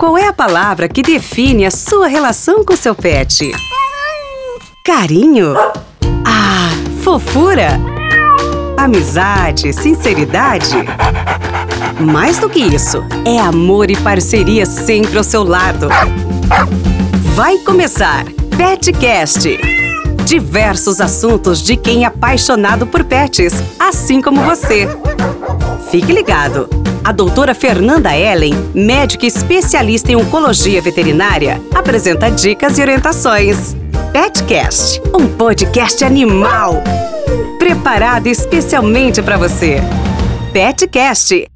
Qual é a palavra que define a sua relação com seu pet? Carinho? Ah, fofura? Amizade, sinceridade? Mais do que isso, é amor e parceria sempre ao seu lado. Vai começar Petcast. Diversos assuntos de quem é apaixonado por pets, assim como você. Fique ligado. A doutora Fernanda Ellen, médica especialista em oncologia veterinária, apresenta dicas e orientações. Petcast, um podcast animal. Preparado especialmente para você. Petcast